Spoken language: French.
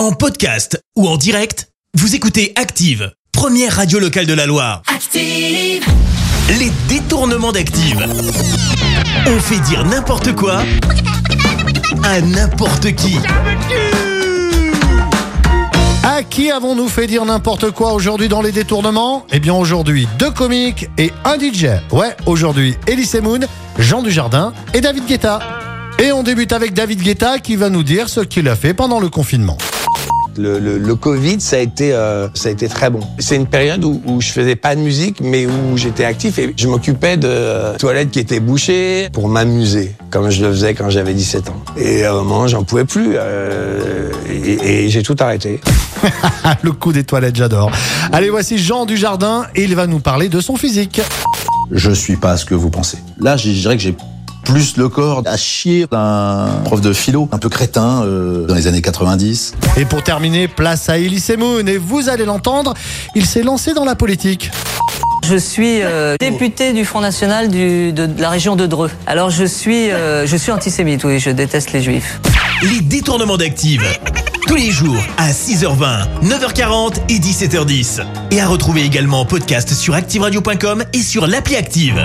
En podcast ou en direct, vous écoutez Active, première radio locale de la Loire. Active. Les détournements d'Active. On fait dire n'importe quoi à n'importe qui. À qui avons-nous fait dire n'importe quoi aujourd'hui dans les détournements? Eh bien aujourd'hui, deux comiques et un DJ. Ouais, aujourd'hui, Elise Moon, Jean Dujardin et David Guetta. Et on débute avec David Guetta qui va nous dire ce qu'il a fait pendant le confinement. Le, le- le Covid, ça a été, euh, ça a été très bon. C'est une période où, où je faisais pas de musique, mais où j'étais actif et je m'occupais de euh, toilettes qui étaient bouchées pour m'amuser, comme je le faisais quand j'avais 17 ans. Et à un moment, j'en pouvais plus euh, et, et j'ai tout arrêté. Le coup des toilettes, j'adore. Allez, voici Jean Dujardin et il va nous parler de son physique. je suis pas ce que vous pensez. Là, je dirais que j'ai plus le corps à chier d'un prof de philo, un peu crétin euh, dans les années 90. Et pour terminer, place à Elise Moon et vous allez l'entendre, il s'est lancé dans la politique. Je suis euh, député du Front National du- de, de la région de Dreux. Alors je suis, euh, je suis antisémite, oui, je déteste les juifs. Les détournements d'Active. Tous les jours à 6h20, 9h40 et 17h10. Et à retrouver également en podcast sur ActiveRadio.com et sur l'appli Active.